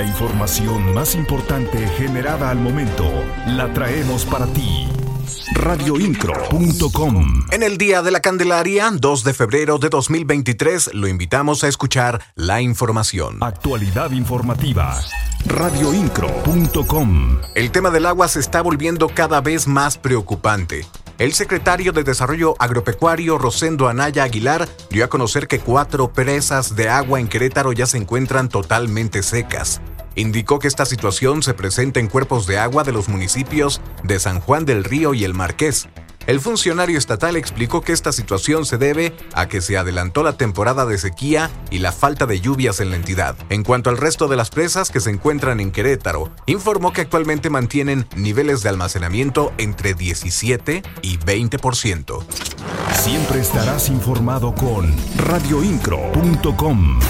La información más importante generada al momento la traemos para ti. Radioincro.com En el Día de la Candelaria, 2 de febrero de 2023, lo invitamos a escuchar la información. Actualidad informativa. Radioincro.com El tema del agua se está volviendo cada vez más preocupante. El secretario de Desarrollo Agropecuario Rosendo Anaya Aguilar dio a conocer que cuatro presas de agua en Querétaro ya se encuentran totalmente secas. Indicó que esta situación se presenta en cuerpos de agua de los municipios de San Juan del Río y El Marqués. El funcionario estatal explicó que esta situación se debe a que se adelantó la temporada de sequía y la falta de lluvias en la entidad. En cuanto al resto de las presas que se encuentran en Querétaro, informó que actualmente mantienen niveles de almacenamiento entre 17 y 20%. Siempre estarás informado con radioincro.com.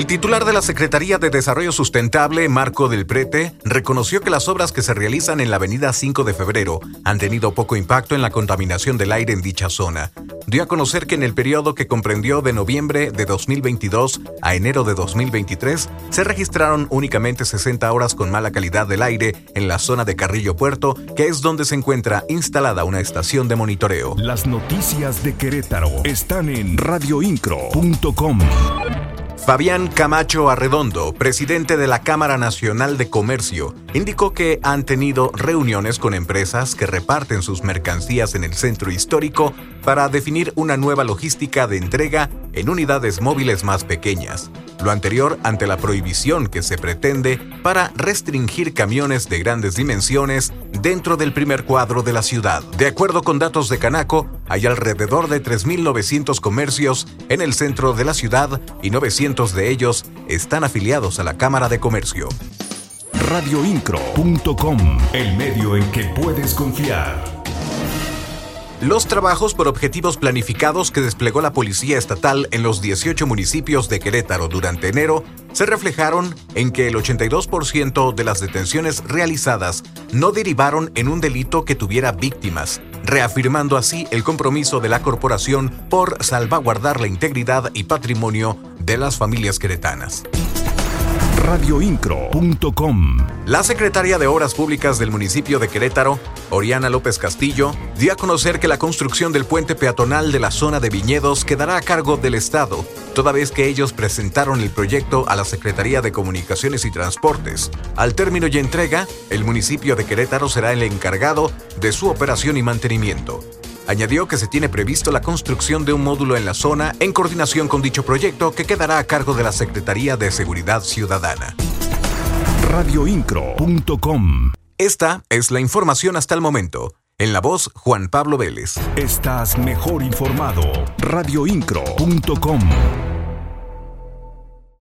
El titular de la Secretaría de Desarrollo Sustentable, Marco del Prete, reconoció que las obras que se realizan en la avenida 5 de febrero han tenido poco impacto en la contaminación del aire en dicha zona. Dio a conocer que en el periodo que comprendió de noviembre de 2022 a enero de 2023 se registraron únicamente 60 horas con mala calidad del aire en la zona de Carrillo Puerto, que es donde se encuentra instalada una estación de monitoreo. Las noticias de Querétaro están en radioincro.com. Fabián Camacho Arredondo, presidente de la Cámara Nacional de Comercio, indicó que han tenido reuniones con empresas que reparten sus mercancías en el centro histórico para definir una nueva logística de entrega en unidades móviles más pequeñas. Lo anterior ante la prohibición que se pretende para restringir camiones de grandes dimensiones dentro del primer cuadro de la ciudad. De acuerdo con datos de Canaco, hay alrededor de 3.900 comercios en el centro de la ciudad y 900 de ellos están afiliados a la Cámara de Comercio. Radioincro.com, el medio en que puedes confiar. Los trabajos por objetivos planificados que desplegó la Policía Estatal en los 18 municipios de Querétaro durante enero se reflejaron en que el 82% de las detenciones realizadas no derivaron en un delito que tuviera víctimas, reafirmando así el compromiso de la corporación por salvaguardar la integridad y patrimonio de las familias queretanas radioincro.com. La secretaria de Obras Públicas del municipio de Querétaro, Oriana López Castillo, dio a conocer que la construcción del puente peatonal de la zona de viñedos quedará a cargo del Estado, toda vez que ellos presentaron el proyecto a la Secretaría de Comunicaciones y Transportes. Al término y entrega, el municipio de Querétaro será el encargado de su operación y mantenimiento. Añadió que se tiene previsto la construcción de un módulo en la zona en coordinación con dicho proyecto que quedará a cargo de la Secretaría de Seguridad Ciudadana. Radioincro.com Esta es la información hasta el momento. En la voz, Juan Pablo Vélez. Estás mejor informado. Radioincro.com